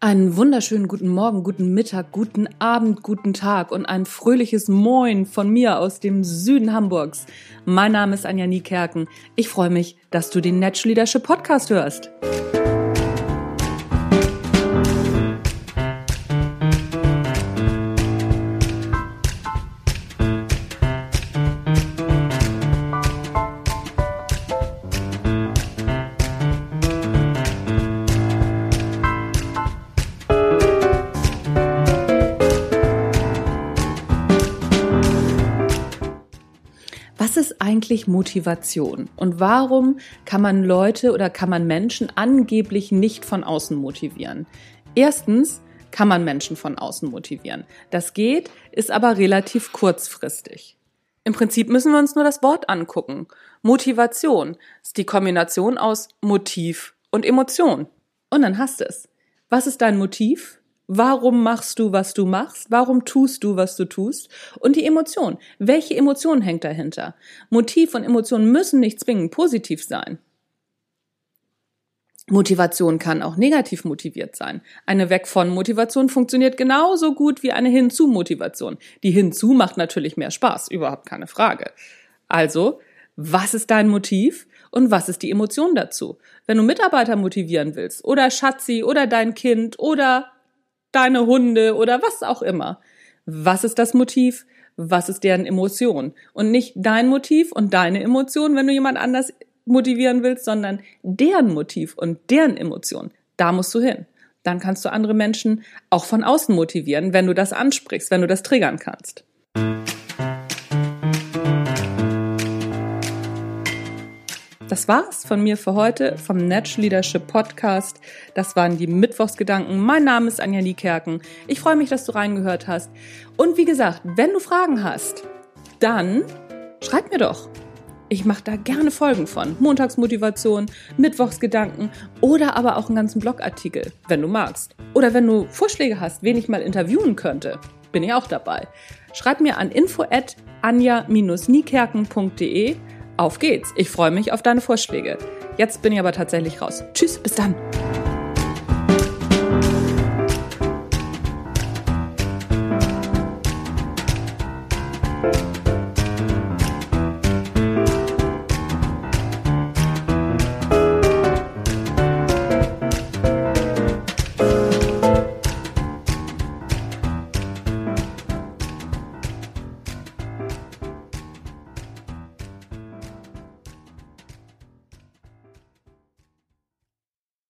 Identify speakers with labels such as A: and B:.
A: Einen wunderschönen guten Morgen, guten Mittag, guten Abend, guten Tag und ein fröhliches Moin von mir aus dem Süden Hamburgs. Mein Name ist Anja Niekerken. Ich freue mich, dass du den Natural Leadership Podcast hörst. Was ist eigentlich Motivation und warum kann man Leute oder kann man Menschen angeblich nicht von außen motivieren? Erstens kann man Menschen von außen motivieren. Das geht, ist aber relativ kurzfristig. Im Prinzip müssen wir uns nur das Wort angucken. Motivation ist die Kombination aus Motiv und Emotion. Und dann hast du es. Was ist dein Motiv? Warum machst du, was du machst? Warum tust du, was du tust? Und die Emotion. Welche Emotion hängt dahinter? Motiv und Emotion müssen nicht zwingend positiv sein. Motivation kann auch negativ motiviert sein. Eine Weg von Motivation funktioniert genauso gut wie eine Hinzu Motivation. Die Hinzu macht natürlich mehr Spaß, überhaupt keine Frage. Also, was ist dein Motiv und was ist die Emotion dazu? Wenn du Mitarbeiter motivieren willst oder Schatzi oder dein Kind oder deine Hunde oder was auch immer. Was ist das Motiv? Was ist deren Emotion? Und nicht dein Motiv und deine Emotion, wenn du jemand anders motivieren willst, sondern deren Motiv und deren Emotion. Da musst du hin. Dann kannst du andere Menschen auch von außen motivieren, wenn du das ansprichst, wenn du das triggern kannst. Das war's von mir für heute vom Natural Leadership Podcast. Das waren die Mittwochsgedanken. Mein Name ist Anja Niekerken. Ich freue mich, dass du reingehört hast. Und wie gesagt, wenn du Fragen hast, dann schreib mir doch. Ich mache da gerne Folgen von. Montagsmotivation, Mittwochsgedanken oder aber auch einen ganzen Blogartikel, wenn du magst. Oder wenn du Vorschläge hast, wen ich mal interviewen könnte, bin ich auch dabei. Schreib mir an info at anja-niekerken.de auf geht's. Ich freue mich auf deine Vorschläge. Jetzt bin ich aber tatsächlich raus. Tschüss, bis dann.